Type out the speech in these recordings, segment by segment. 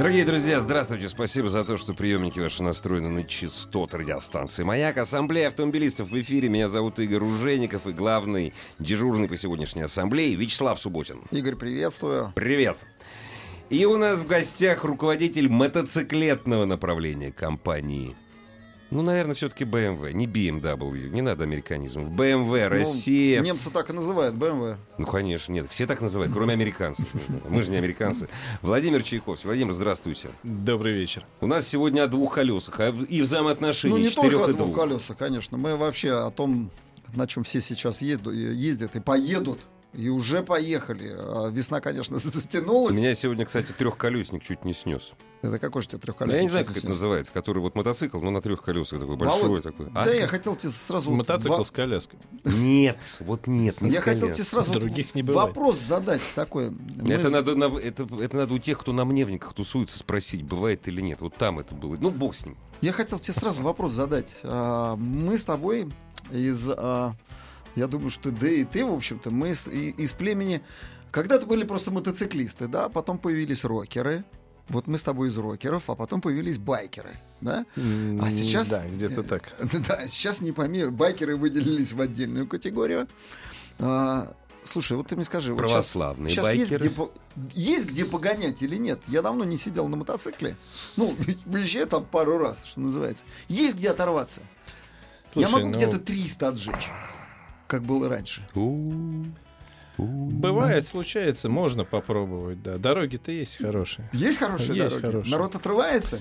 Дорогие друзья, здравствуйте. Спасибо за то, что приемники ваши настроены на частот радиостанции «Маяк». Ассамблея автомобилистов в эфире. Меня зовут Игорь Ужеников и главный дежурный по сегодняшней ассамблее Вячеслав Субботин. Игорь, приветствую. Привет. И у нас в гостях руководитель мотоциклетного направления компании ну, наверное, все-таки BMW, не BMW, не надо американизмов. BMW, Россия. Ну, немцы так и называют, BMW. Ну, конечно, нет, все так называют, кроме американцев. Мы же не американцы. Владимир Чайковский. Владимир, здравствуйте. Добрый вечер. У нас сегодня о двух колесах, а и взаимоотношения Ну, не только о двух колесах, конечно. Мы вообще о том, на чем все сейчас ездят и поедут, и уже поехали. А Весна, конечно, затянулась. Меня сегодня, кстати, трехколесник чуть не снес. Это какой же у тебя Ну, трехколесник? Я не знаю, как это снес? называется, который вот мотоцикл, но на трех колесах такой Володь, большой такой. А? Да, я хотел тебе сразу... вот Мотоцикл во- с коляской. Нет, вот нет, не Я с хотел тебе сразу вот Других не бывает. вопрос задать такой. Мы Это надо, на- это, это надо у тех, кто на мневниках тусуется, спросить, бывает или нет. Вот там это было. Ну, бог с ним. Я хотел тебе сразу вопрос задать. А, Мы с тобой из... Я думаю, что да и ты, в общем-то, мы из, из племени... Когда-то были просто мотоциклисты, да, потом появились рокеры. Вот мы с тобой из рокеров, а потом появились байкеры, да? А сейчас... Да, где-то так. Да, сейчас не пойми, байкеры выделились в отдельную категорию. А, Слушай, вот ты мне скажи, вот щас- Православные щас есть байкеры. где, есть где погонять или нет? Я давно не сидел на мотоцикле. Ну, выезжаю там пару раз, что называется. Есть где оторваться. Я Слушай, могу ну- где-то 300 отжечь, как было раньше. Бывает, случается, можно попробовать, да. Дороги-то есть хорошие. Есть хорошие Есть дороги? хорошие. Народ отрывается?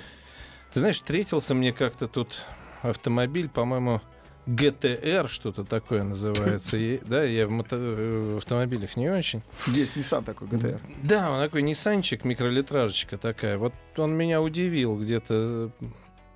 Ты знаешь, встретился мне как-то тут автомобиль, по-моему, ГТР, что-то такое называется. И, да, я в, мото- э, в автомобилях не очень. Есть Nissan такой ГТР. Да, он такой Ниссанчик, микролитражечка такая. Вот он меня удивил где-то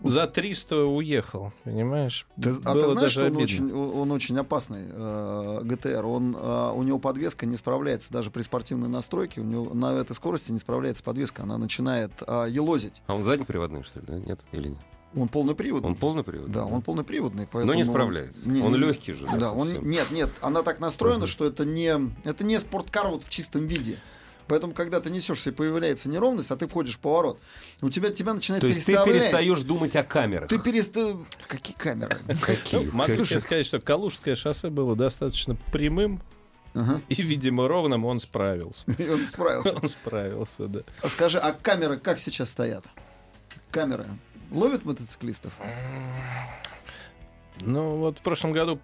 за 300 уехал, понимаешь? Ты- а ты знаешь, даже что он обидно. очень, он очень опасный, э, ГТР? Он, э, у него подвеска не справляется, даже при спортивной настройке, у него на этой скорости не справляется подвеска, она начинает э, елозить. А он заднеприводный, что ли, да? Нет? Или нет? Он полноприводный. Он полноприводный? Да, он полноприводный, поэтому... Но не справляется. Не, он не- легкий же. Да, он совсем. нет, нет, она так настроена, что это не это не спорткар вот в чистом виде. Поэтому, когда ты несешься и появляется неровность, а ты входишь в поворот, у тебя тебя начинает То есть ты перестаешь думать о камерах. Ты переста... Какие камеры? Какие? Могу тебе Слушай. сказать, что Калужское шоссе было достаточно прямым Ага. и, видимо, ровным он справился. И он справился. Он справился, да. А Скажи, а камеры как сейчас стоят? Камеры ловят мотоциклистов? Ну, вот в прошлом году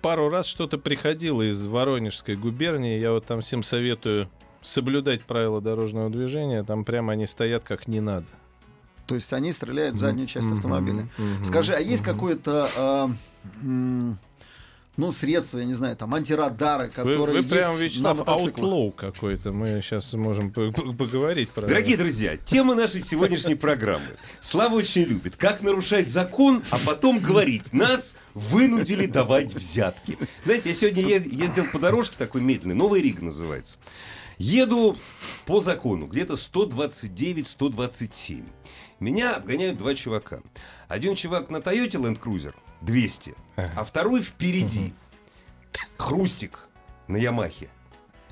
пару раз что-то приходило из Воронежской губернии. Я вот там всем советую соблюдать правила дорожного движения. Там прямо они стоят как не надо. То есть они стреляют в заднюю часть автомобиля. мгм, Скажи, а есть мгм. какое-то м, ну, средство, я не знаю, там антирадары, Вы, которые вы есть прям, на Вячеслав, мотоциклах? аутлоу какой-то. Мы сейчас можем по- по- поговорить про Дорогие друзья, тема нашей сегодняшней программы. Слава очень любит, как нарушать закон, а потом говорить, нас вынудили давать взятки. Знаете, я сегодня ез- ездил по дорожке такой медленной, Новый Риг называется. Еду по закону, где-то 129-127. Меня обгоняют два чувака. Один чувак на Toyota Land Cruiser 200, а второй впереди. Хрустик на Ямахе.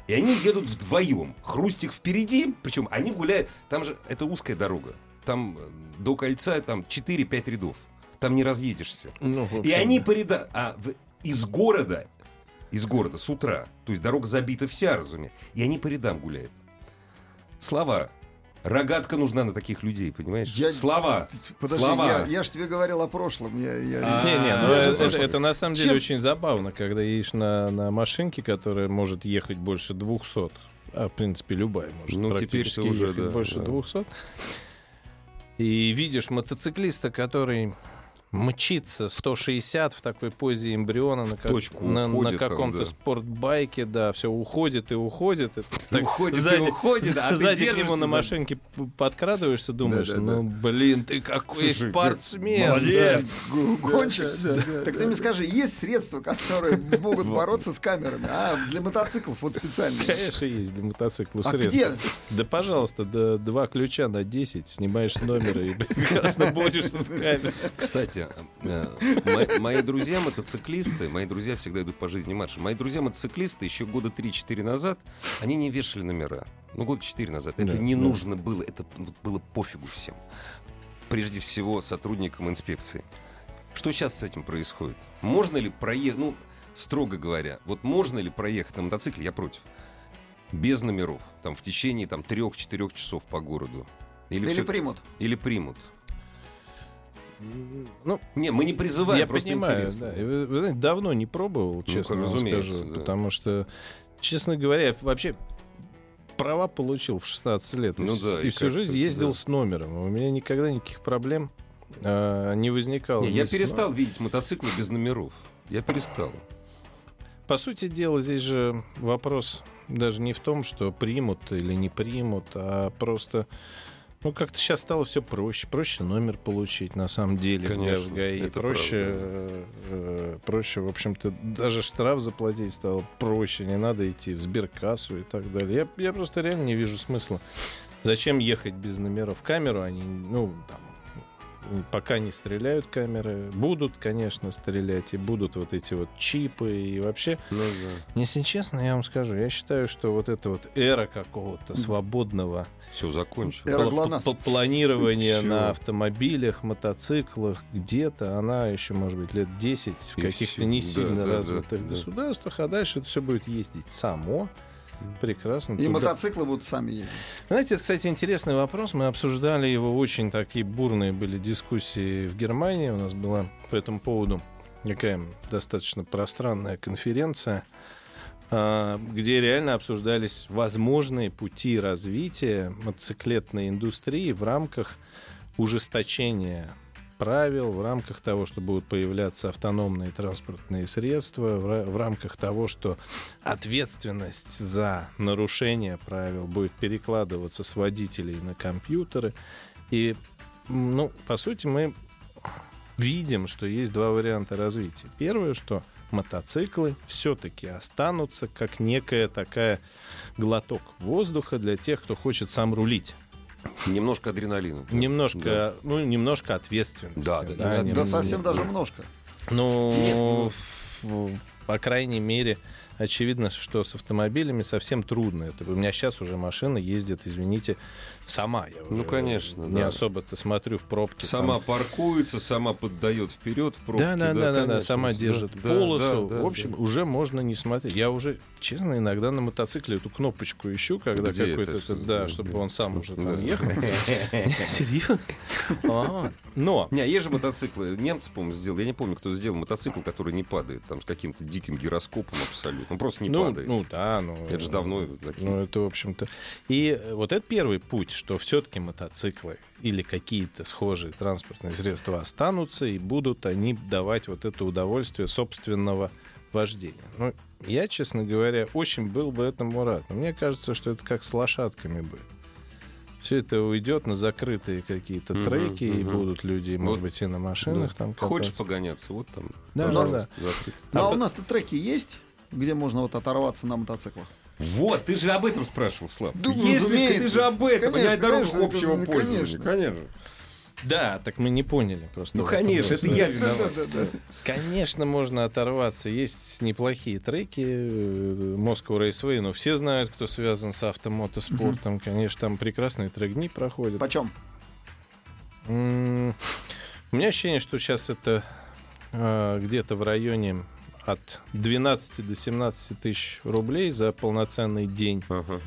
И они едут вдвоем. Хрустик впереди, причем они гуляют. Там же это узкая дорога. Там э, до кольца там 4-5 рядов. Там не разъедешься. Ну, И они по ряда- а в- из города, из города с утра, то есть дорога забита вся, разумеется, и они по рядам гуляют. Слова. Рогатка нужна на таких людей, понимаешь? Я- Слова. Подожди, Слова. я, я же тебе говорил о прошлом. Я, я- А, Не, не, ну это, слышал. это на самом деле Чем- очень забавно, когда едешь на, на машинке, которая может ехать больше 200. А, в принципе, любая может Ну, практически уже, ехать да, больше да. 200. И видишь мотоциклиста, который мчится 160 в такой позе эмбриона на, как- точку на, на каком-то да. спортбайке, да, все уходит и уходит. Это так Уходит и сзади, уходит, а ты сзади к нему держишься на машинке подкрадываешься, думаешь, Да-да-да. ну блин, ты какой Слушай, спортсмен. молодец. Гонщик. Так ты мне скажи, есть средства, которые могут бороться с камерами? А для мотоциклов вот Да. специально. Конечно, есть для мотоциклов А средства. где? Да, пожалуйста, да, два ключа на 10, снимаешь номер и прекрасно борешься с камерой. Кстати, э, мо- мои друзья мотоциклисты, мои друзья всегда идут по жизни маршем. Мои друзья мотоциклисты еще года 3-4 назад, они не вешали номера. Ну, года 4 назад. Это Да, не да. нужно было, это было пофигу всем. Прежде всего сотрудникам инспекции. Что сейчас с этим происходит? Можно ли проехать, ну, строго говоря, вот можно ли проехать на мотоцикле, я против, без номеров, там, в течение там, 3-4 часов по городу? Или всё-таки- примут? Или примут. Ну, Не, мы не призываем, я просто понимаю, интересно. да. Вы, вы знаете, давно не пробовал, честно вам разумеется, скажу. да. Потому что, честно говоря, вообще права получил в 16 лет. Ну и, да, и всю жизнь ездил да. с номером. У меня никогда никаких проблем а, не возникало. Не, я перестал видеть мотоциклы без номеров. Я перестал. По сути дела, здесь же вопрос даже не в том, что примут или не примут, а просто... Ну, как-то сейчас стало все проще. Проще номер получить, на самом деле, Конечно, в ГАИ. это проще, правда. э, э, проще, в общем-то, даже штраф заплатить стало проще. Не надо идти в сберкассу и так далее. Я, я просто реально не вижу смысла. Зачем ехать без номеров? Камеру они, ну, там, пока не стреляют камеры. Будут, конечно, стрелять, и будут вот эти вот чипы, и вообще Ну да. если честно, я вам скажу, я считаю, что вот эта вот эра какого-то свободного Все, закончил. Эра планирования на автомобилях, мотоциклах, где-то она еще, может быть, лет 10 в каких-то не сильно да, да, развитых да. государствах, а дальше это все будет ездить само. Прекрасно. И Тут- мотоциклы будут сами ездить. знаете, это, кстати, интересный вопрос. Мы обсуждали его, очень такие бурные были дискуссии в Германии. У нас была по этому поводу такая достаточно пространная конференция, а, где реально обсуждались возможные пути развития мотоциклетной индустрии в рамках ужесточения правил, в рамках того, что будут появляться автономные транспортные средства, в, ра- в рамках того, что ответственность за нарушение правил будет перекладываться с водителей на компьютеры. И, ну, по сути, мы видим, что есть два варианта развития. Первое, что мотоциклы все-таки останутся как некая такая глоток воздуха для тех, кто хочет сам рулить. Немножко адреналина. Немножко, Да. ну, немножко ответственности. Да, да, да, нем- Да совсем даже немножко. Ну, Нет, ну- по крайней мере, очевидно, что с автомобилями совсем трудно. Это, у меня сейчас уже машина ездит, извините, сама. Я Ну, конечно, Не да. особо-то смотрю в пробки. Сама там. паркуется, сама поддает вперед в пробке. Да, да, да, да, да, сама держит да, полосу. да, да, в общем, да. уже можно не смотреть. Я уже, честно, иногда на мотоцикле эту кнопочку ищу, когда Где какой-то, это? да, чтобы он сам уже там ехал. Серьезно? А, Но Не, есть же мотоциклы. Немцы, по-моему, сделали. Я не помню, кто сделал мотоцикл, который не падает. Там с каким-то диким гироскопом абсолютно. Он просто не ну, падает. ну да, ну. Это же давно такие. Ну, это, в общем-то. И э, вот это первый путь, что все-таки мотоциклы или какие-то схожие транспортные средства останутся, и будут они давать вот это удовольствие собственного вождения. Ну, я, честно говоря, очень был бы этому рад. Но мне кажется, что это как с лошадками будет. Все это уйдет на закрытые какие-то Мгм, треки, и мгм. будут люди, может Вот, быть, и на машинах Да. там Хочешь кататься. погоняться? Вот там. Да, да, закрыто. Ну, а у нас-то треки есть, где можно вот оторваться на мотоциклах? Вот, ты же об этом спрашивал, Слав. Да, Если ты же об этом, Конечно, понять дорогу конечно, общего пользования. конечно. Конечно. Да, так мы не поняли просто. Ну, конечно, это я виноват. Конечно, можно оторваться. Есть неплохие треки. Moscow Raceway, но все знают, кто связан с автомотоспортом. Конечно, там прекрасные трек-дни проходят. Почем? У меня ощущение, что сейчас это э, где-то в районе от 12 до 17 тысяч рублей за полноценный день Ага.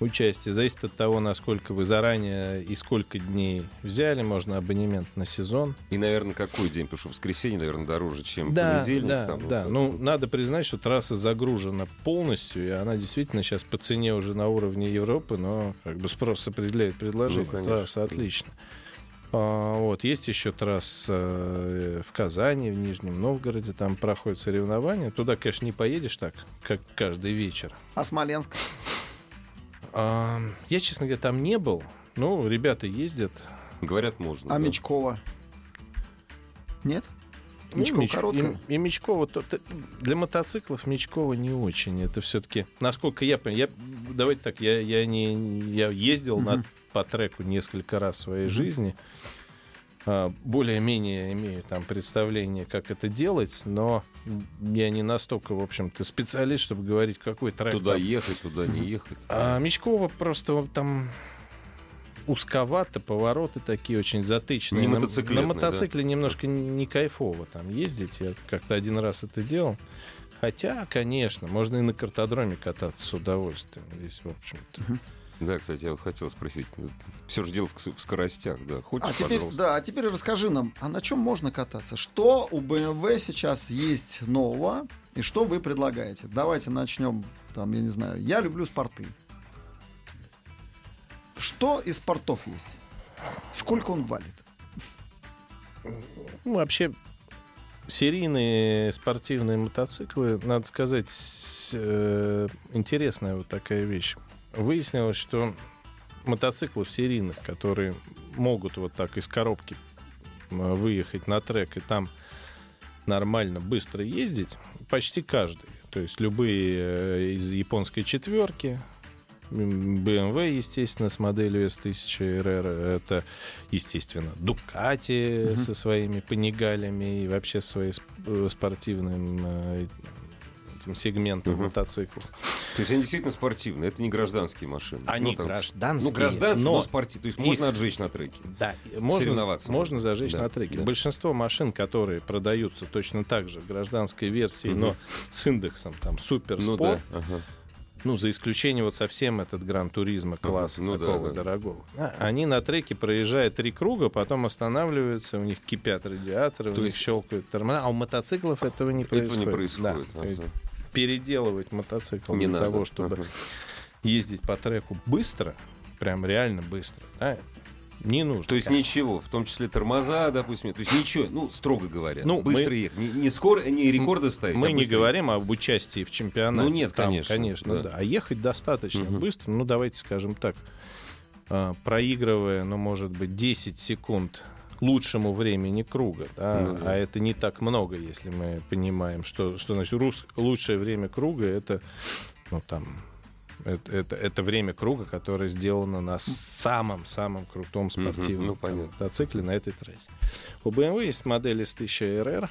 участия. Зависит от того, насколько вы заранее и сколько дней взяли. Можно абонемент на сезон. И, наверное, какой день? Потому что воскресенье, наверное, дороже, чем Да, понедельник. да, там, вот да. это Ну, вот. надо признать, что трасса загружена полностью, и она действительно сейчас по цене уже на уровне Европы, но как бы спрос определяет предложение. Ну, конечно. трасса отлично. А, вот, есть еще трасса э, в Казани, в Нижнем Новгороде, там проходят соревнования. Туда, конечно, не поедешь так, как каждый вечер. А Смоленск? А, я, честно говоря, там не был. Ну, ребята ездят. Говорят, можно. А да. Мечкова? Нет? Ну, Мечкова Меч- короткая? И, и Мечкова, то- то- для мотоциклов Мечкова не очень. Это все-таки, насколько я понимаю, я, давайте так, я, я, не, я ездил на, Мгм. По треку несколько раз в своей жизни. А, более-менее имею там представление, как это делать, но я не настолько, в общем-то, специалист, чтобы говорить, какой трек Туда там. ехать, туда не ехать. А Мечкова просто там узковато, повороты такие очень затычные. Не На- На, мотоцикле немножко не кайфово там ездить. Я как-то один раз это делал. Хотя, конечно, можно и на картодроме кататься с удовольствием. Здесь, в общем-то. Да, кстати, я вот хотел спросить. Все же дело в, скоростях, да. Хочешь, А теперь, пожалуйста? да, а теперь расскажи нам, а на чем можно кататься? Что у BMW сейчас есть нового и что вы предлагаете? Давайте начнем, там, я не знаю, я люблю спорты. Что из спортов есть? Сколько он валит? Ну, вообще, серийные спортивные мотоциклы, надо сказать, э, интересная вот такая вещь. Выяснилось, что мотоциклов серийных, которые могут вот так из коробки выехать на трек и там нормально, быстро ездить, почти каждый. То есть любые э, из японской четверки, BMW, естественно, с моделью S1000RR, это, естественно, Ducati Мгм. со своими панигалями и вообще своим сп- э, спортивным э, этим сегментом Мгм. мотоциклов. То есть они действительно спортивные, это не гражданские машины. Они Ну, там, гражданские, Ну, гражданские, но, но спортивные. То есть их- можно отжечь на треке. Да, можно, Соревноваться можно зажечь Да, на треке. да. Большинство машин, которые продаются точно так же в гражданской версии, Мгм. но с индексом там супер Ну спорт, да. ага. ну, за исключением вот совсем этот гран туризма класса ну да, такого да. дорогого. А, Они на треке проезжают три круга, потом останавливаются, у них кипят радиаторы, у То них есть- щелкают тормоза, а у мотоциклов этого не Этого происходит. не происходит. Да, то есть. Переделывать мотоцикл Не для надо. того, чтобы Ага. ездить по треку быстро, прям реально быстро, да, не нужно. То есть ничего, в том числе тормоза, допустим, то есть ничего, ну, строго говоря, Ну, быстро мы- ехать. Не, не скоро, не рекорды ставить, Мы а не говорим об участии в чемпионате. Ну, нет, Там, конечно, конечно, да. да. А ехать достаточно Мгм. быстро. Ну, давайте скажем так, а, проигрывая, ну, может быть, 10 секунд лучшему времени круга, да, Ну да. а это не так много, если мы понимаем, что, что значит рус- лучшее время круга это, ну, там, это, это, это время круга, которое сделано на самом-самом крутом спортивном ну, понятно. мотоцикле на этой трассе. У BMW есть модель S1000RR,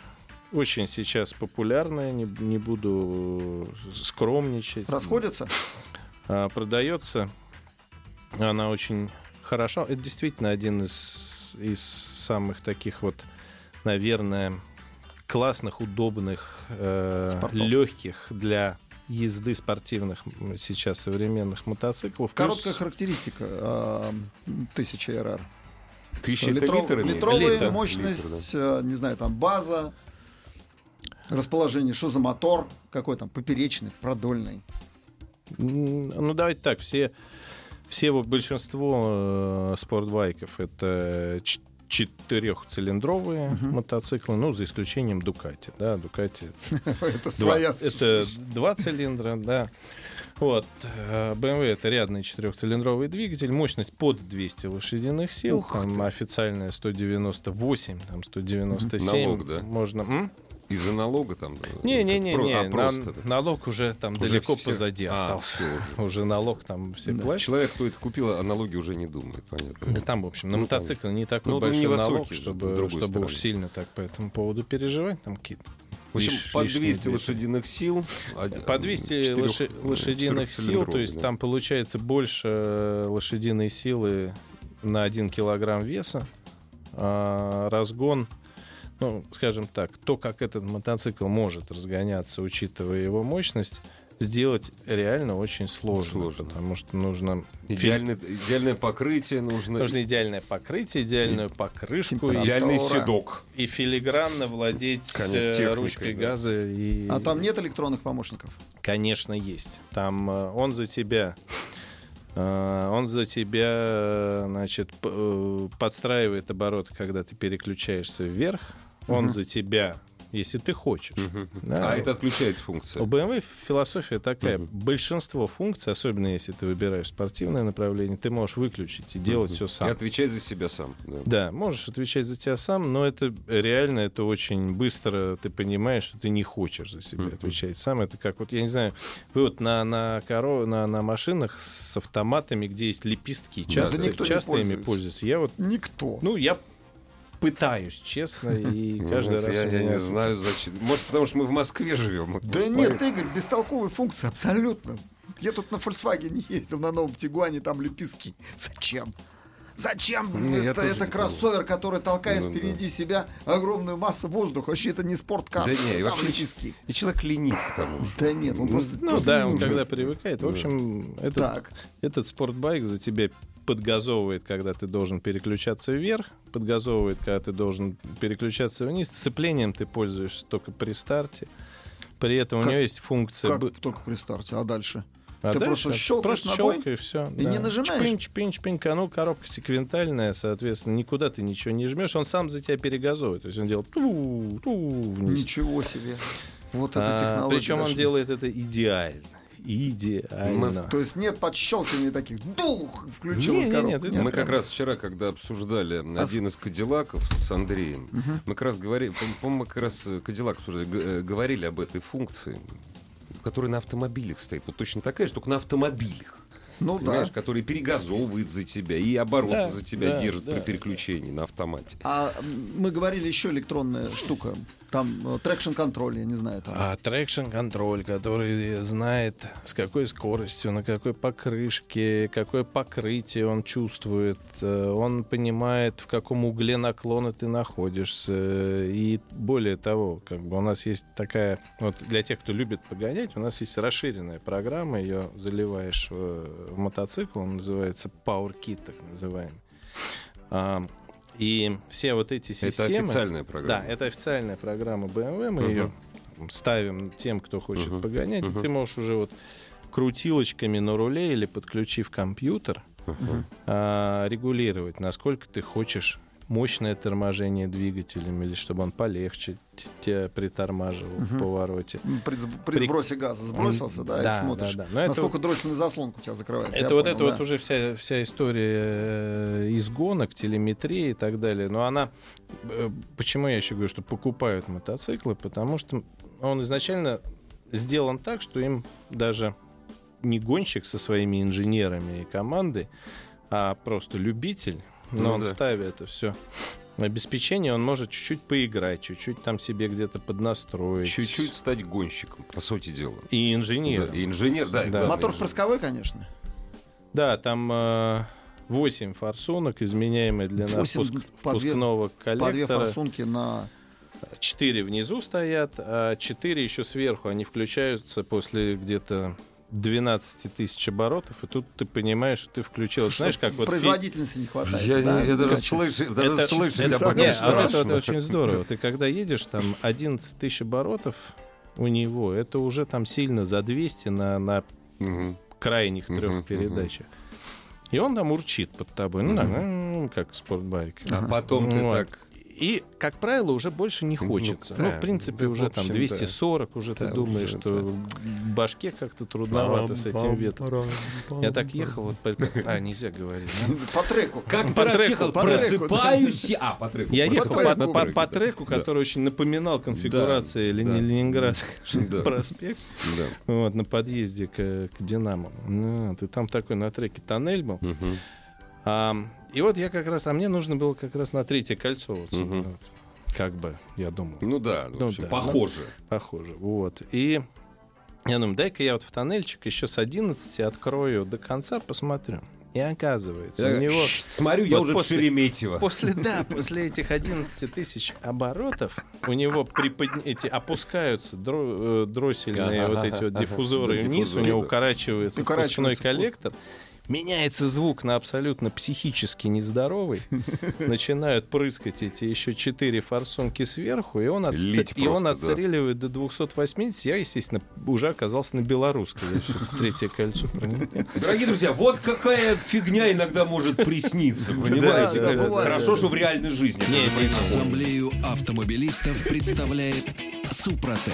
очень сейчас популярная, не, не буду скромничать. Расходятся? А, продается она очень хорошо. Это действительно один из, из самых таких вот, наверное, классных, удобных, э, Спортов. легких для езды спортивных сейчас современных мотоциклов. Плюс- Короткая характеристика а, 1000 РР. Тысяча это Литров- литр литровая Литр. мощность, э, не знаю, там база, расположение, что за мотор, какой там поперечный, продольный. Ну, давайте так, все, все вот большинство э, спортбайков это четырехцилиндровые Мгм. мотоциклы, ну, за исключением Дукати, да, Дукати Это Два. своя... Это два цилиндра, да. Вот. э, BMW это рядный четырехцилиндровый двигатель, мощность под 200 лошадиных сил, там официальная 198, там 197. Налог, да? Можно. Из-за налога там? да? Не-не-не, Про- не, а, на- просто, да. налог уже там Уже далеко все- позади а, остался. всё уже. Уже налог там все Да. платят. Человек, кто это купил, о налоге уже не думает, понятно. Да там, в общем, на Ну, мотоцикл не такой Ну, большой невысокий налог, же, с чтобы, чтобы уж сильно так по этому поводу переживать. Там какие-то В общем, лиш- лишние 200 две- лошадиных сил. од- По 200 четырёх- лоши- лошадиных сил, то есть да. там получается больше э, лошадиной силы на 1 килограмм веса. А разгон, ну, скажем так, то, как этот мотоцикл может разгоняться, учитывая его мощность, сделать реально очень сложно, Сложно. потому что нужно Идеальное, идеальное покрытие нужно. Нужно идеальное покрытие, идеальную покрышку и, Идеальный Температура. седок. и филигранно владеть Конечно, э, техникой, ручкой да. газа. И... А там нет электронных помощников? Конечно, есть. Там э, он за тебя А, Он за тебя, значит, э, подстраивает обороты, когда ты переключаешься вверх. Он Мгм. за тебя, если ты хочешь. Да. А это отключается функция. У BMW философия такая. Мгм. Большинство функций, особенно если ты выбираешь спортивное направление, ты можешь выключить и делать все И сам. отвечать за себя сам. да. Да, можешь отвечать за тебя сам, но это реально, это очень быстро ты понимаешь, что ты не хочешь за себя Мгм. отвечать сам. Это как вот, я не знаю, вы вот на, на, коро... на, на машинах с автоматами, где есть лепестки, часто, да никто не часто ими пользуется. пользуются. Я вот, Никто. ну, я пытаюсь, честно, и Ну, каждый раз я, не знаю, зачем. Может, потому что мы в Москве живем. Да нет, Игорь, бестолковая функция, абсолютно. Я тут на Volkswagen ездил, на новом Тигуане, там лепестки. Зачем? Зачем? Я это, это кроссовер, который толкает Ну, да. впереди себя огромную массу воздуха. Вообще это не спорткар. Да не, и там вообще- лепестки. И человек ленив к тому же. Да нет, он просто, Ну просто да, не он нужен. когда привыкает. В общем, этот, Так. этот спортбайк за тебя подгазовывает, когда ты должен переключаться вверх, подгазовывает, когда ты должен переключаться вниз. Сцеплением ты пользуешься только при старте. При этом у Как- него есть функция... Как только при старте, а дальше? А ты дальше просто щелкаешь просто ногой щелкай, и все. и не нажимаешь? Чпинь, чпинь, чпинь. А Ну, коробка секвентальная, соответственно, никуда ты ничего не жмешь, он сам за тебя перегазовывает. То есть он делает ту, ту вниз. Ничего себе. Вот А, технология. причем он дошли. делает это идеально. Идеально. То есть нет подщелкивания таких. Дух! Включил Не, не, коробку. нет, Мы как раз вчера, когда обсуждали А один из Кадиллаков с Андреем, мы как раз говорили, по- по-моему, мы как раз э, Кадиллак обсуждали, э, говорили об этой функции, которая на автомобилях стоит. Вот точно такая же, только на автомобилях. Ну да. Который перегазовывает за тебя и обороты Да, за тебя да, держит да. при переключении на автомате. А мы говорили еще электронная штука. Там traction control, я не знаю. Там. А трекшн контроль, который знает, с какой скоростью, на какой покрышке, какое покрытие он чувствует, э, он понимает, в каком угле наклона ты находишься. И более того, как бы у нас есть такая, вот для тех, кто любит погонять, у нас есть расширенная программа, ее заливаешь в, в мотоцикл, он называется Power Kit, так называемый. И все вот эти Это системы... официальная программа. Да, это официальная программа BMW, мы Мгм. ее ставим тем, кто хочет Мгм. погонять, Мгм. и ты можешь уже вот крутилочками на руле или подключив компьютер Мгм. а, регулировать, насколько ты хочешь мощное торможение двигателем или чтобы он полегче тебя притормаживал в Мгм. повороте. При, при сбросе газа сбросился, да, Да, и смотришь, да, да. Но это насколько дроссельная заслонка у тебя закрывается. Это вот понял, это да. вот уже вся, вся история э, из гонок, телеметрии и так далее. Но она... э, Почему я еще говорю, что покупают мотоциклы? Потому что он изначально сделан так, что им даже не гонщик со своими инженерами и командой, а просто любитель, но Ну он да. ставит это все обеспечение, он может чуть-чуть поиграть, чуть-чуть там себе где-то поднастроить. Чуть-чуть стать гонщиком, по сути дела. И инженер. Да, и инженер, да. Да. Мотор инженер. впрысковой, конечно. Да, там э, 8 форсунок, изменяемые длина впуск- по две- впускного По две коллектора. форсунки на... 4 внизу стоят, а 4 еще сверху. Они включаются после где-то 12 тысяч оборотов, и тут ты понимаешь, что ты включил. Что Знаешь, как вот... Производительности не хватает. Я, да? я даже слышать, даже Это- слышать это- об этом не, а вот страшно. это вот очень здорово. Ты когда едешь, там 11 тысяч оборотов у него, это уже там сильно за 200 на, на Мгм. крайних трех мгм. передачах. И он там урчит под тобой. Ну, да, Мгм. ну, как спортбайк. А потом ты Вот. так... И, как правило, уже больше не Ну, хочется. да, Ну, в принципе, да, в уже там общем, 240, уже Да, ты думаешь, уже, что в башке как-то трудновато с этим ветром. Я так ехал, вот по- А, нельзя говорить. да? По треку. Как По треку, треку, Просыпаюсь... А, по треку. Я ехал по, треку, да. Да. который очень напоминал конфигурации Да, Лени- да. Ленинградский Да. проспект. Да. Вот, на подъезде к, Динамо. Ну, ты там такой на треке тоннель был. А, и вот я как раз, а мне нужно было как раз на третье кольцо. Вот, сюда, вот. как бы, я думал. Ну да, ну, Ну общем, да. похоже. Похоже. Вот. И я думаю, дай-ка я вот в тоннельчик еще с 11 открою до конца, посмотрю. И оказывается, Я у него смотрю, я вот уже после- Шереметьево. после, да, после этих 11 тысяч оборотов у него приподня- эти опускаются дро- э, дроссельные Ага, вот эти вот ага, диффузоры да, вниз, у диффузоры, него да. укорачивается впускной коллектор. Меняется звук на абсолютно психически нездоровый, начинают прыскать эти еще четыре форсунки сверху, и он, отст- Лить и он просто, да. отстреливает до 280. Я, естественно, уже оказался на белорусской. Третье кольцо. Дорогие друзья, вот какая фигня иногда может присниться, понимаете? Хорошо, что в реальной жизни. Ассамблею автомобилистов представляет Супротек.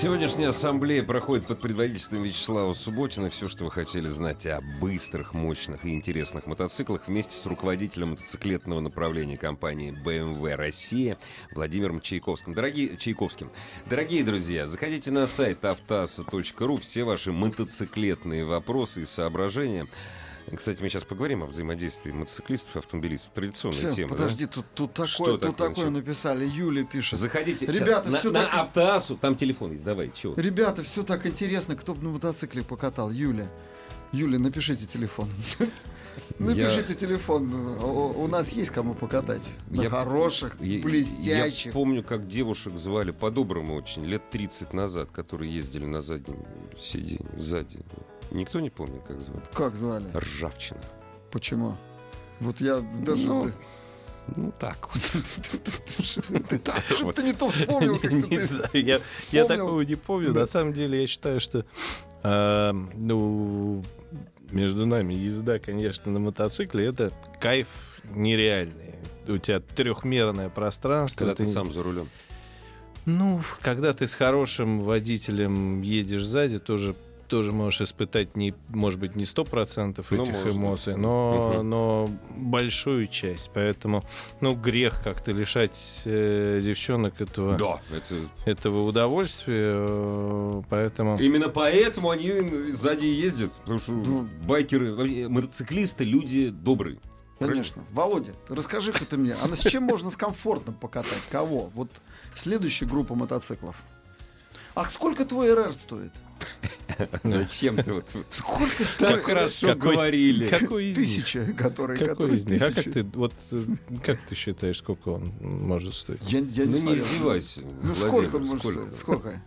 Сегодняшняя ассамблея проходит под предводительством Вячеслава Субботина. Все, что вы хотели знать о быстрых, мощных и интересных мотоциклах вместе с руководителем мотоциклетного направления компании BMW Россия Владимиром Чайковским. Дорогие, Чайковским. Дорогие друзья, заходите на сайт автоаса.ру. Все ваши мотоциклетные вопросы и соображения. Кстати, мы сейчас поговорим о взаимодействии мотоциклистов и автомобилистов. Традиционная Всё, тема. да? подожди, тут, тут такое, Что тут такое, такое написали. Юля пишет. Заходите. Ребята, всё на, так- на автоасу, там телефон есть. Давай, чего? Ребята, все так интересно, кто бы на мотоцикле покатал. Юля. Юля, напишите телефон. Напишите телефон. У у нас есть кому покатать. На Я- хороших, Я- блестящих. Я помню, как девушек звали по-доброму очень, лет 30 назад, которые ездили на заднем сиденье, сзади. Никто не помнит, как звали? Как звали? Ржавчина. Почему? Вот я даже... Ну, Ну, так вот. Так Что вот. ты не то вспомнил, как Не ты... знаю, Я такого не помню. На самом деле, я считаю, что а, ну, между нами езда, конечно, на мотоцикле это кайф нереальный. У тебя трехмерное пространство. Когда ты- сам за рулем. Ну, когда ты с хорошим водителем едешь сзади, тоже тоже можешь испытать не, может быть, не сто процентов Ну, этих быть. эмоций, но, Мгм. но большую часть. Поэтому, ну, грех как-то лишать э, девчонок этого, Да, это... этого удовольствия. э, Поэтому Именно поэтому они сзади ездят. Потому что Ну. байкеры, мотоциклисты люди добрые. Конечно. Володя, расскажи-ка ты мне, а на с чем можно с комфортом покатать? Кого? Вот следующая группа мотоциклов. А сколько твой РР стоит? Зачем ты вот Сколько так стоит? хорошо Какой- говорили? какой из? Тысяча, который, Какой из них? А как ты, вот, как ты считаешь, сколько он может стоить? Я, я Ну не не смотрел. издевайся. Ну сколько он может стоить? Сколько?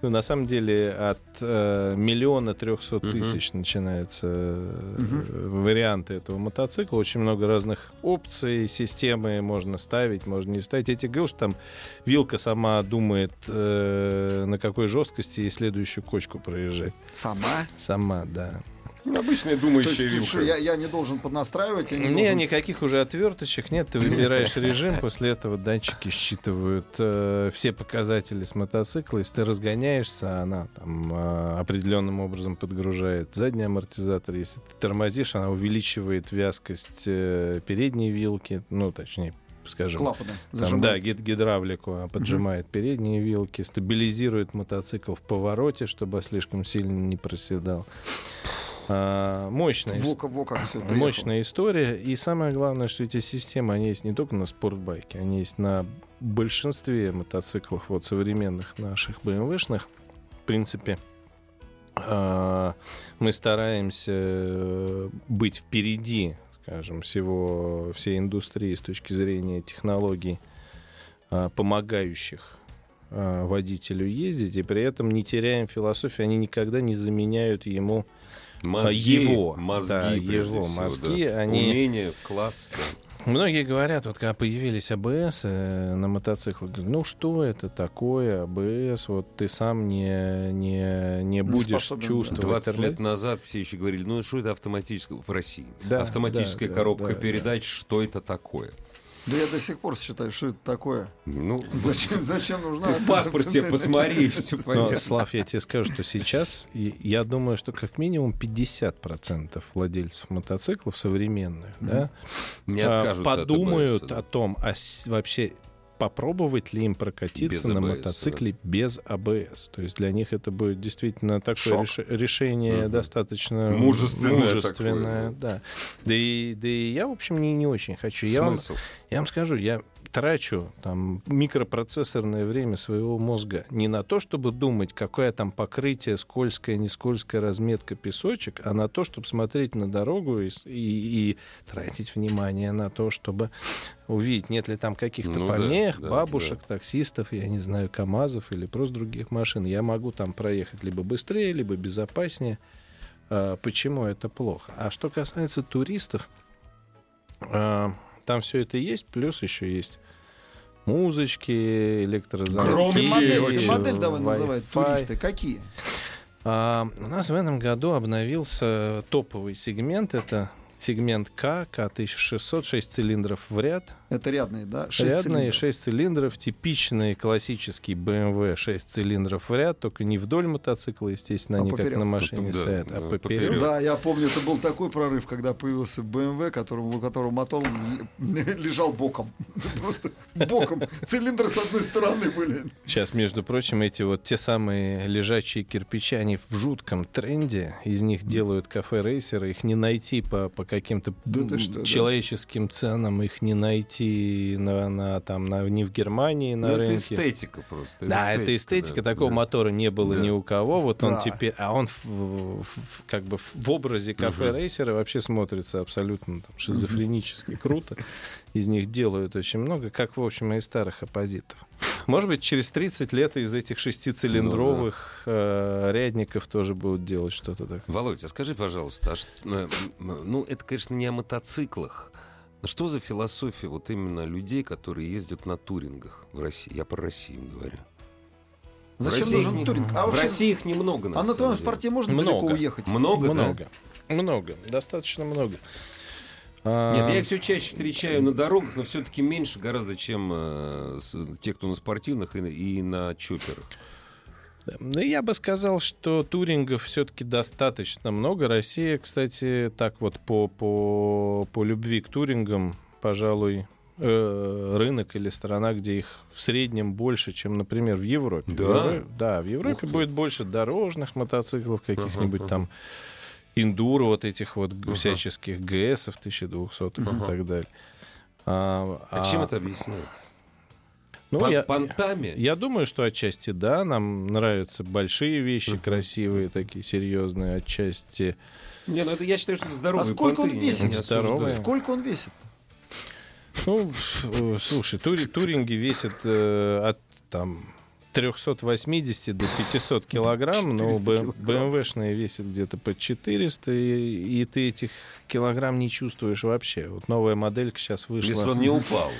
Ну, на самом деле, от э, миллиона трехсот тысяч начинаются э, варианты этого мотоцикла. Очень много разных опций, системы можно ставить, можно не ставить. Я тебе говорил, что там вилка сама думает, э, на какой жесткости и следующую кочку проезжать. Сама? Сама, да. Обычная То думающая есть, вилка. что, я, я не должен поднастраивать, я не, Не, должен... никаких уже отверточек нет. Ты выбираешь режим, после этого датчики считывают э, все показатели с мотоцикла. Если ты разгоняешься, она там э, определенным образом подгружает задний амортизатор. Если ты тормозишь, она увеличивает вязкость э, передней вилки, ну, точнее, скажем, клапаны там, да, гид- гидравлику а, поджимает передние вилки, стабилизирует мотоцикл в повороте, чтобы слишком сильно не проседал. А, мощная Во, во как. Мощная история. И самое главное, что эти системы, они есть не только на спортбайке, они есть на большинстве мотоциклов вот, современных наших BMW-шных. В принципе, а, мы стараемся э, быть впереди, скажем, всего, всей индустрии с точки зрения технологий, а, помогающих водителю ездить, и при этом не теряем философию, они никогда не заменяют ему Мозги, его, мозги, да, прежде его всего, мозги, да. они- Умение, класс. да. Многие говорят, вот когда появились АБС э, на мотоциклах, говорят, ну что это такое АБС, вот ты сам не, не, не будешь способен, да. чувствовать. 20 тормоз». лет назад все еще говорили, ну что это автоматическая в России? Да, Автоматическая да, коробка да, передач, что это такое? Да я до сих пор считаю, что это такое. Ну, Зачем, зачем нужна... ты в паспорт себе посмотри, все Но. Слав, я тебе скажу, что сейчас, я думаю, что как минимум 50% владельцев мотоциклов современных, да, Не а, откажутся от подумают да. о том, а вообще попробовать ли им прокатиться Без на ABS, мотоцикле без АБС. То есть для них это будет действительно такое реш- решение Мгм. достаточно Мужественное мужественное, такое, да. Да и, да и я, в общем, не, не очень хочу. Я вам, Смысл? я вам скажу, я трачу там микропроцессорное время своего мозга не на то, чтобы думать, какое там покрытие, скользкое, не скользкая разметка, песочек, а на то, чтобы смотреть на дорогу и, и- и тратить внимание на то, чтобы увидеть, нет ли там каких-то Ну да, помех, да, бабушек, таксистов, я не знаю, КАМАЗов или просто других машин. Я могу там проехать либо быстрее, либо безопаснее. А, Почему это плохо? А что касается туристов, а, там все это есть, плюс еще есть музычки, электрозвонки. Громкие модель, модель давай называй, Wi-Fi. туристы. Какие? А, у нас в этом году обновился топовый сегмент. Это сегмент К, К1600, 6 цилиндров в ряд. Это рядные, да? Шесть Рядные цилиндров. 6 цилиндров, типичный классический BMW 6 цилиндров в ряд, только не вдоль мотоцикла, естественно, А они как поперек. на машине Да, стоят, а да, поперек. поперек. Да, я помню, это был такой прорыв, когда появился BMW, которому, у которого мотор лежал боком. Просто боком. Цилиндры с одной стороны были. Сейчас, между прочим, эти вот те самые лежачие кирпичи, они в жутком тренде. Из них делают кафе-рейсеры. Их не найти по, по каким-то Да ты м, что, да. человеческим ценам. Их не найти на, на, там, на, ни в Германии, на Ну, это рынке. эстетика просто. Да, это эстетика. да, Такого да. мотора не было Да. ни у кого. Вот он Да. теперь, а он в- в- в- как бы в образе кафе-рейсера вообще смотрится абсолютно там, шизофренически круто. Из них делают очень много, как, в общем, и из старых оппозитов. Может быть, через 30 лет из этих шестицилиндровых э, рядников тоже будут делать что-то такое. Володь, а скажи, пожалуйста, а м, ну это, конечно, не о мотоциклах. Что за философия вот именно людей, которые ездят на турингах в России? Я про Россию говорю. В Зачем России нужен их- туринг? А в вообще, России их немного. на а на твоем деле. спорте можно Много. далеко уехать? Много, да? Много. Много. Достаточно много. А, Нет, я их все чаще встречаю на дорогах, но все-таки меньше гораздо, чем э, с- те, кто на спортивных и, на- и на чоперах. Ну, я бы сказал, что турингов все-таки достаточно много. Россия, кстати, так вот по, по, по любви к турингам, пожалуй, э, рынок или страна, где их в среднем больше, чем, например, в Европе. Да? В Евро- Да, в Европе Ух ты. будет больше дорожных мотоциклов, каких-нибудь Ага, там индуро, вот этих вот Ага. всяческих ГСов 1200 и Ага. так далее. А, А, чем это объясняется? Ну, Пон- я- Понтами? я думаю, что отчасти да, нам нравятся большие вещи, красивые, такие серьезные, отчасти. Не, ну это я считаю, что это здоровые А сколько он весит? Здоровые. осуждаю. Сколько он весит? Ну, слушай, тури- туринги весят э, от там 380 до 500 килограмм, но 400 Б- килограмм. БМВшные весят где-то под 400, и, и ты этих килограмм не чувствуешь вообще. Вот новая моделька сейчас вышла. Если он не упал.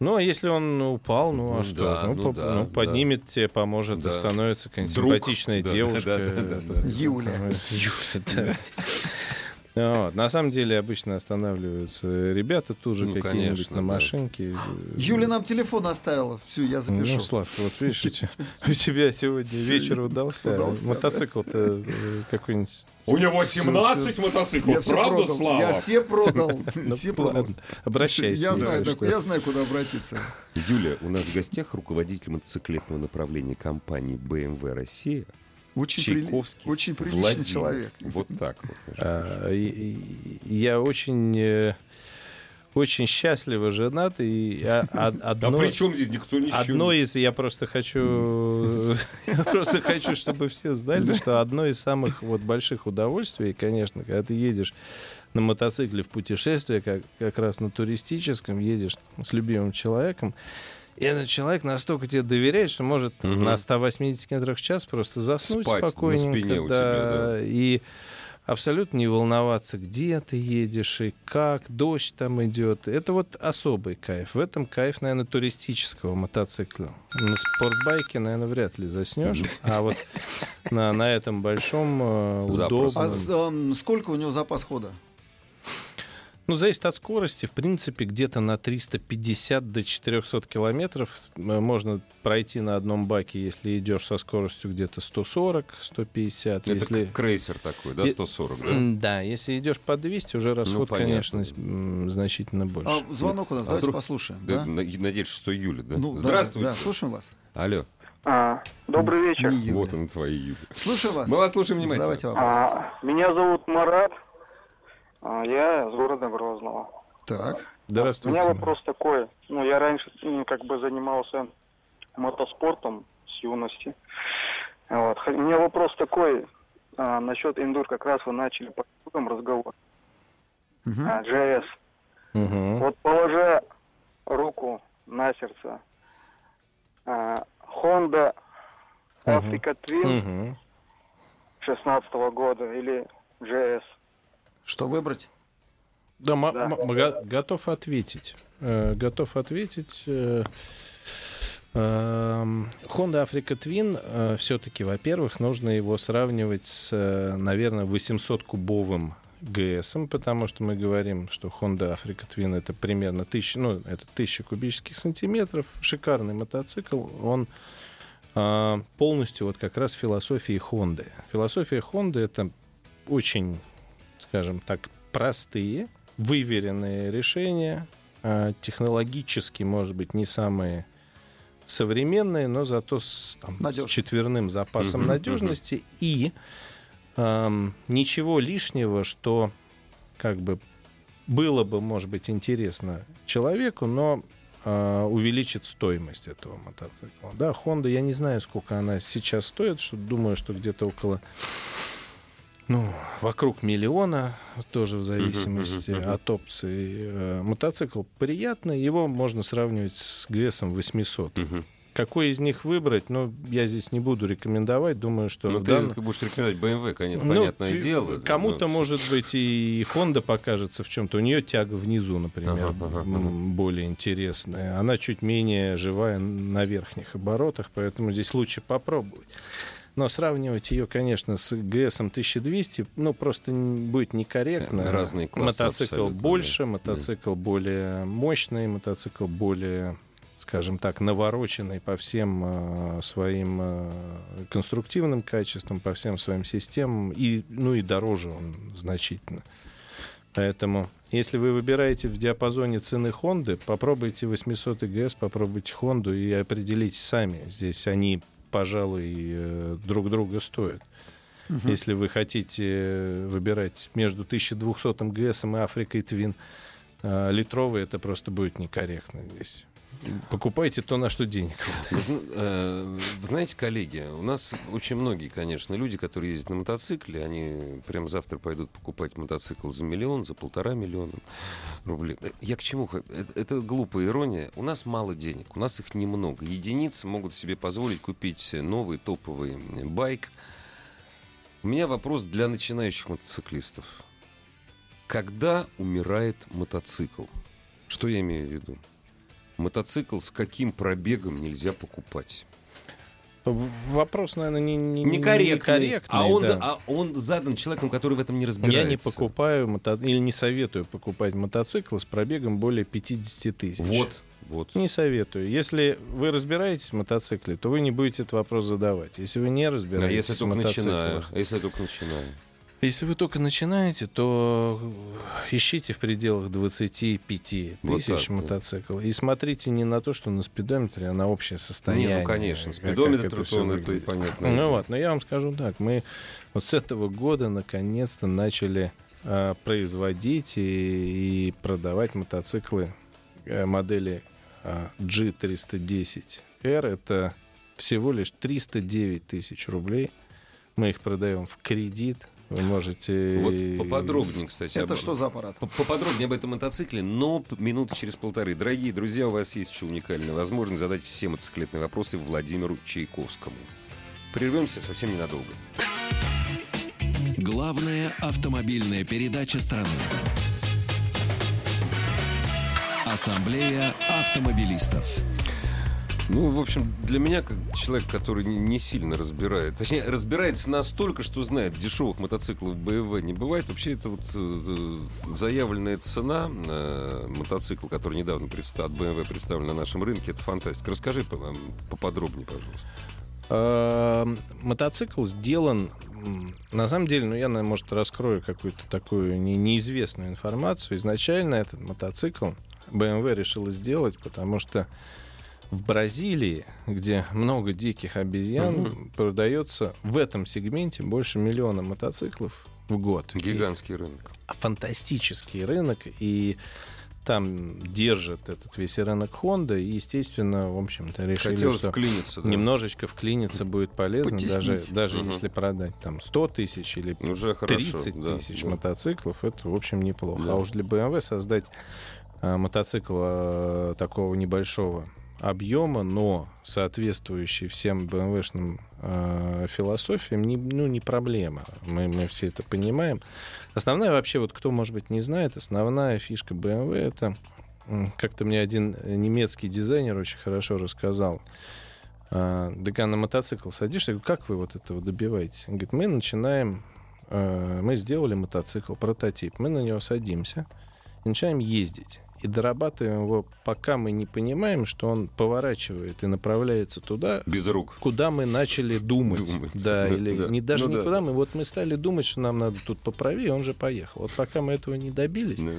Ну, а если он упал, ну, Ну а что? да, ну, ну по- да, ну, да. поднимет тебе, поможет, Да. и становится какая-нибудь Друг. симпатичная Да, девушка. да, да, да, да. Юля. Юля, да. Вот. На самом деле обычно останавливаются ребята тут же Ну, какие-нибудь конечно, на да. машинке. Юля нам телефон оставила. Все, я запишу. Ну, Слав, вот видишь, у тебя- сегодня вечер удался. да. Мотоцикл-то э, какой-нибудь. У него 17 мотоциклов, Я все продал. Я все продал. Ну, Все продал. Обращайся. Я знаю, я знаю, куда обратиться. Юля, у нас в гостях руководитель мотоциклетного направления компании BMW Россия Очень, прили- Чайковский. очень приличный Владимир. человек. Вот так вот. А, Я очень э, очень счастливо женат, и а- а- Да одно... при чем здесь никто ничего? Одно из, я просто хочу, просто хочу, чтобы все знали, что одно из самых вот больших удовольствий, конечно, когда ты едешь на мотоцикле в путешествие, как, как раз на туристическом, едешь с любимым человеком, и этот человек настолько тебе доверяет, что может Мгм. на 180 км в час просто заснуть Спать на спокойненько. спине у да, тебя, да. И абсолютно не волноваться, где ты едешь и как, дождь там идет. Это вот особый кайф. В этом кайф, наверное, туристического мотоцикла. На спортбайке, наверное, вряд ли заснешь. А вот на, на этом большом, э. А удобном... с- эм, сколько у него запас хода? Ну, зависит от скорости. В принципе, где-то на 350 до 400 километров э, можно пройти на одном баке, если идешь со скоростью где-то 140, 150. Это если... крейсер такой, да, И- 140, да? М, Да, если идешь по 200, уже расход, понятно. конечно, значительно больше. А, звонок у нас, А давайте вдруг- послушаем. Да, да? на- Надеюсь, 6 июля, да? Ну, да, Здравствуйте. Да, слушаем вас. Алло, А, добрый вечер. Не Юля. вот он твои Юля. Слушаем вас. Мы вас слушаем внимательно. Задавайте вопрос. А, меня зовут Марат. А, я из города Грозного. Так. У Здравствуйте. меня вопрос такой. Ну, я раньше м, как бы занимался мотоспортом с юности. Вот. У меня вопрос такой. А, насчет индур как раз вы начали по итогам разговор. Мгм. А, JS. Мгм. Вот положа руку на сердце. а, Honda. Africa Twin Мгм. 16 года или JS. Что выбрать? Да, Да. го- готов ответить. Э, готов ответить. э, эм, Honda Africa Twin все-таки, во-первых, нужно его сравнивать с, э, наверное, 800-кубовым ГСом, потому что мы говорим, что Honda Africa Twin это примерно 1000, ну, это 1000 кубических сантиметров. Шикарный мотоцикл. Он а, полностью вот как раз философии Honda. Философия Honda это очень, скажем так, простые, выверенные решения, а, технологически, может быть, не самые современные, но зато с, там, с четверным запасом надежности и ам, ничего лишнего, что как бы было бы, может быть, интересно человеку, но а, увеличит стоимость этого мотоцикла. Да, Honda, я не знаю, сколько она сейчас стоит, что думаю, что где-то около ну, вокруг миллиона, тоже в зависимости мгм, мгм. от опций. Э, Мотоцикл приятный, его можно сравнивать с GS 800. Мгм. Какой из них выбрать, ну, я здесь не буду рекомендовать, думаю, что Ну, ты данном- будешь рекомендовать BMW, конечно, ну, понятное пи- дело. Кому-то, Ну, может быть, и Honda покажется в чем-то. У нее тяга внизу, например, Ага, ага, ага. более интересная. Она чуть менее живая на верхних оборотах, поэтому здесь лучше попробовать. Но сравнивать ее, конечно, с GS 1200, ну, просто будет некорректно. Разные классы Мотоцикл больше, да. мотоцикл более мощный, мотоцикл более скажем так, навороченный по всем э, своим э, конструктивным качествам, по всем своим системам, и, ну и дороже он значительно. Поэтому, если вы выбираете в диапазоне цены Honda, попробуйте 800 ГС, попробуйте Honda и определитесь сами. Здесь они, пожалуй, э, друг друга стоят. Если вы хотите э, выбирать между 1200 ГС и Африкой Твин э, литровый, это просто будет некорректно здесь. Покупайте то, на что денег э, знаете, коллеги, у нас очень многие, конечно, люди, которые ездят на мотоцикле, они прям завтра пойдут покупать мотоцикл за миллион, за полтора миллиона рублей. Э, Я к чему? Это, это глупая ирония. У нас мало денег, у нас их немного. Единицы могут себе позволить купить новый топовый байк. У меня вопрос для начинающих мотоциклистов. Когда умирает мотоцикл? Что я имею в виду? Мотоцикл с каким пробегом нельзя покупать? Вопрос, наверное, не, не, Некорректный. некорректный, а, он, да. а он задан человеком, который в этом не разбирается. Я не покупаю мото... или не советую покупать мотоцикл с пробегом более 50 тысяч. Вот, вот. Не советую. Если вы разбираетесь в мотоцикле, то вы не будете этот вопрос задавать. Если вы не А разбираетесь если в только начинаю? мотоциклах, А если я только начинаю? Если вы только начинаете, то ищите в пределах 25 Вот тысяч так, да. мотоцикл. И смотрите не на то, что на спидометре, а на общее состояние. Не, ну конечно, спидометр, как это Трутон, это выглядит. понятно. Ну вот, но я вам скажу так, мы вот с этого года наконец-то начали а, производить и, и продавать мотоциклы э, модели а, G310R. Это всего лишь 309 тысяч рублей. Мы их продаем в кредит. Вы можете... Вот поподробнее, кстати. Это об- что за аппарат? Поподробнее об этом мотоцикле, но минуты через полторы. Дорогие друзья, у вас есть еще уникальная возможность задать все мотоциклетные вопросы Владимиру Чайковскому. Прервемся совсем ненадолго. Главная автомобильная передача страны. Ассамблея автомобилистов. Ну, в общем, для меня, как человек, который не, сильно разбирает, точнее, разбирается настолько, что знает, дешевых мотоциклов BMW не бывает. Вообще, это вот э, заявленная цена на мотоцикл, который недавно от BMW представлен на нашем рынке, это фантастика. Расскажи по- поподробнее, пожалуйста. Э, Мотоцикл сделан, на самом деле, ну я, наверное, может, раскрою какую-то такую не- неизвестную информацию. Изначально этот мотоцикл BMW решила сделать, потому что в Бразилии, где много диких обезьян, Мгм. продается в этом сегменте больше миллиона мотоциклов в год. И- Гигантский рынок. фантастический рынок, и там держит этот весь рынок Honda, и, естественно, в общем-то, решили, Хотелось что вклиниться, да. немножечко вклиниться будет полезно, Потеснить. даже, даже Мгм. если продать там 100 тысяч или Уже хорошо. 30 да, тысяч да. мотоциклов, это, в общем, неплохо. Да. А уж для BMW создать а, мотоцикл а, такого небольшого объема, но соответствующий всем BMW-шным а, философиям, не, ну, не проблема. Мы, мы все это понимаем. Основная вообще, вот кто, может быть, не знает, основная фишка BMW — это как-то мне один немецкий дизайнер очень хорошо рассказал. Так а на мотоцикл садишься, я говорю, как вы вот этого добиваетесь? Он говорит, мы начинаем, э, мы сделали мотоцикл, прототип, мы на него садимся и начинаем ездить. И дорабатываем его, пока мы не понимаем, что он поворачивает и направляется туда, Без рук. куда мы начали думать. Думать. Да, Да, или да. не даже Ну да. никуда мы. Вот мы стали думать, что нам надо тут поправее, он же поехал. Вот пока мы этого не добились, Да.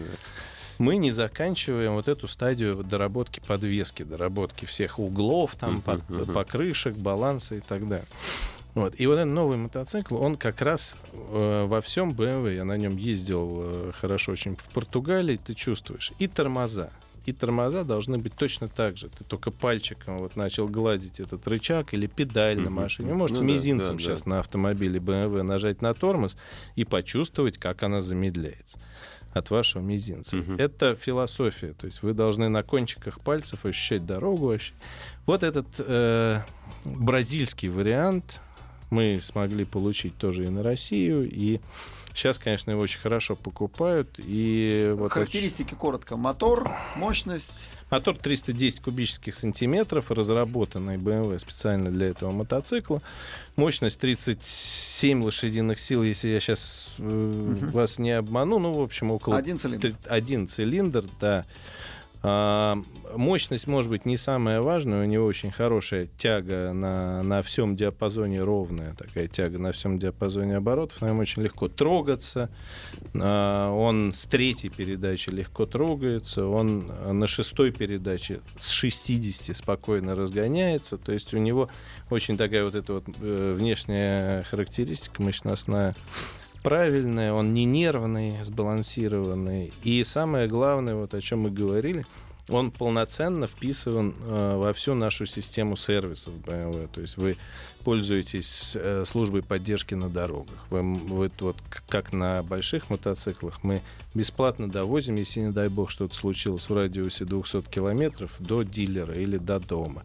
мы не заканчиваем вот эту стадию доработки подвески, доработки всех углов, там, пок- мгм. покрышек, баланса и так далее. Вот. И вот этот новый мотоцикл, он как раз э, во всем BMW, я на нем ездил э, хорошо очень в Португалии, ты чувствуешь, и тормоза. И тормоза должны быть точно так же. Ты только пальчиком вот начал гладить этот рычаг или педаль на машине. Вы можете Ну да, мизинцем да, сейчас да. на автомобиле BMW нажать на тормоз и почувствовать, как она замедляется от вашего мизинца. Мгм. Это философия. То есть вы должны на кончиках пальцев ощущать дорогу. Вот этот э, бразильский вариант мы смогли получить тоже и на Россию. И сейчас, конечно, его очень хорошо покупают. И вот Характеристики коротко. Мотор, мощность. Мотор 310 кубических сантиметров, разработанный BMW специально для этого мотоцикла. Мощность 37 лошадиных сил, если я сейчас вас не обману. Ну, в общем, около... Один цилиндр. Один цилиндр, да. А, мощность, может быть, не самая важная. У него очень хорошая тяга на, на всем диапазоне, ровная такая тяга на всем диапазоне оборотов. На нем очень легко трогаться. А, он с третьей передачи легко трогается. Он на шестой передаче с 60 спокойно разгоняется. То есть у него очень такая вот эта вот э, внешняя характеристика мощностная правильный, он не нервный, сбалансированный. И самое главное, вот о чем мы говорили, он полноценно вписыван э, во всю нашу систему сервисов BMW. То есть вы пользуетесь э, службой поддержки на дорогах. Вы, вы вот как на больших мотоциклах мы бесплатно довозим, если не дай бог что-то случилось в радиусе 200 километров до дилера или до дома.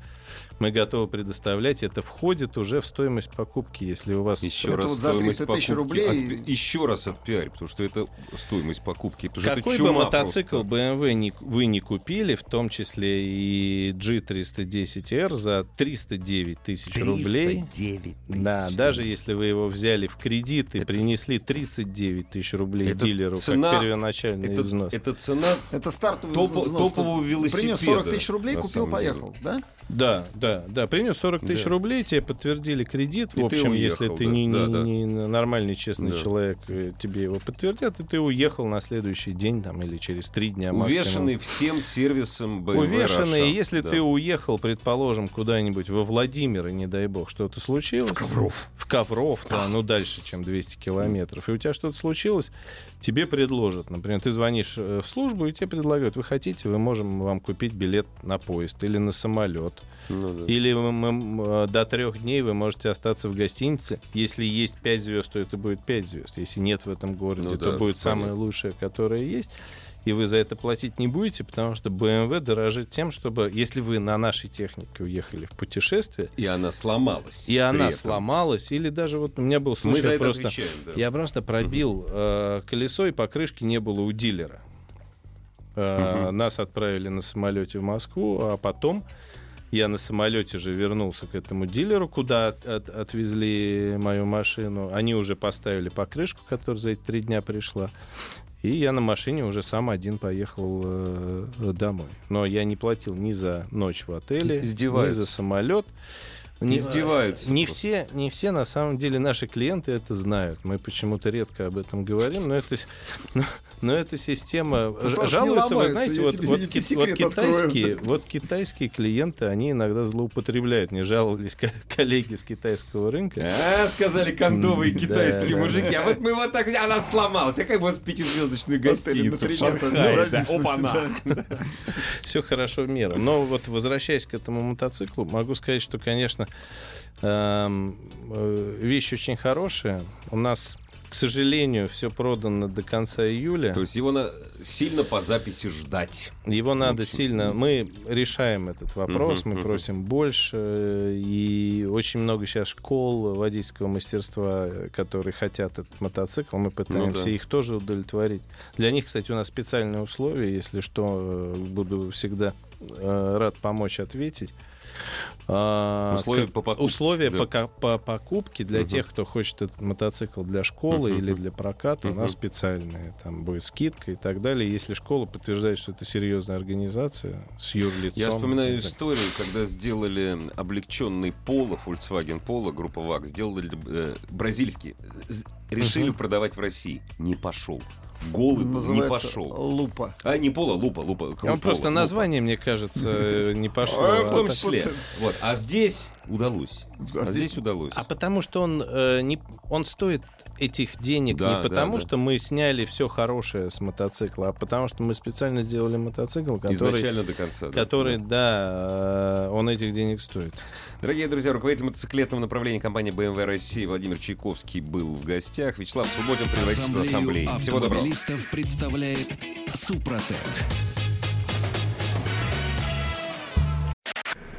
Мы готовы предоставлять. Это входит уже в стоимость покупки, если у вас Еще Это раз вот за стоимость 300 тысяч рублей. Отпи- Еще раз отпиарь, потому что это стоимость покупки. Потому что Какой это бы мотоцикл просто. BMW не- вы не купили, в том числе и G310R за 309 тысяч рублей. 309 Да, тысяч. даже если вы его взяли в кредит и Это- принесли 39 тысяч рублей Это дилеру цена- как первоначальный Это, взнос. это цена Это стартовый Топо- взнос. топового Принес велосипеда, 40 тысяч рублей, купил, самом деле. поехал, да? Да, да, да. Принес 40 тысяч Да. рублей, тебе подтвердили кредит. И в ты общем, уехал, если ты да, не, да, не- да. не нормальный, честный Да. человек, э, тебе его подтвердят, и ты уехал на следующий день там, или через три дня максимум. увешанный всем сервисом BMW Увешанный, Russia. если Да. ты уехал, предположим, куда-нибудь во Владимир, и не дай бог, что-то случилось. В Ковров. В Ковров, да, ну дальше, чем 200 километров. И у тебя что-то случилось, тебе предложат. Например, ты звонишь э, в службу, и тебе предлагают, вы хотите, мы можем вам купить билет на поезд или на самолет. Ну да. Или мы- мы, э, до трех дней вы можете остаться в гостинице. Если есть 5 звезд, то это будет 5 звезд. Если нет в этом городе, Ну то да, будет самое лучшее, которое есть. И вы за это платить не будете, потому что BMW дорожит тем, чтобы, если вы на нашей технике уехали в путешествие, И она сломалась. и она этом. сломалась, или даже вот у меня был Мы случай, за я это просто, отвечаем, да. я просто пробил э, колесо, и покрышки не было у дилера. Э, Мгм. Нас отправили на самолете в Москву, а потом Я на самолете же вернулся к этому дилеру, куда от- от- отвезли мою машину. Они уже поставили покрышку, которая за эти три дня пришла. И я на машине уже сам один поехал э, домой. Но я не платил ни за ночь в отеле, ни Издеваются. за самолет. Не, Издеваются Не просто. все, не все на самом деле наши клиенты это знают. Мы почему-то редко об этом говорим, но это, но, но эта система потому жалуется, вы знаете, я вот, тебе- вот, я ки- вот китайские, вот китайские клиенты, они иногда злоупотребляют. Не жаловались ко- коллеги с китайского рынка. А, сказали кондовые китайские да, мужики. да. А вот мы вот так, она сломалась. А как вот в пятизвездочную гостиницу. В Шанхае, Опа-на. Все хорошо в меру. Но вот возвращаясь к этому мотоциклу, могу сказать, что, конечно, эм, э, вещь очень хорошая. У нас, к сожалению, все продано до конца июля. То есть его на- сильно по записи ждать. Его надо общем, сильно... Мы решаем этот вопрос, Мгм, мы мгм. просим больше. И очень много сейчас школ водительского мастерства, которые хотят этот мотоцикл. Мы пытаемся Ну да. их тоже удовлетворить. Для них, кстати, у нас специальные условия. Если что, э, буду всегда э, рад помочь ответить. А, Условия к- по покупке, условия да. по, по покупке для Мгм. тех, кто хочет этот мотоцикл для школы Мгм, или для проката, у Мгм. нас специальные. Там будет скидка и так далее. Если школа подтверждает, что это серьезная организация с юрлицом. Я вспоминаю историю, когда сделали облегченный Polo, Volkswagen Polo, группа ВАГ, сделали э, бразильский. З- Решили Мгм. продавать в России. Не пошел. Голый не пошел. лупа. А, не Пола, Лупа, Лупа. Он просто Лупа. название, мне кажется, э, не пошло. А, в А том числе. Вот. А здесь удалось. А А здесь здесь удалось. А потому что он, э, не, он стоит этих денег Да, не потому, да, да. что мы сняли все хорошее с мотоцикла, а потому что мы специально сделали мотоцикл, который, Изначально до конца. да. который да, э, он этих денег стоит. Дорогие друзья, руководитель мотоциклетного направления компании BMW России Владимир Чайковский был в гостях. Вячеслав Субботин, предводительство ассамблеи. Ассамблею Всего доброго. автомобилистов представляет Супротек.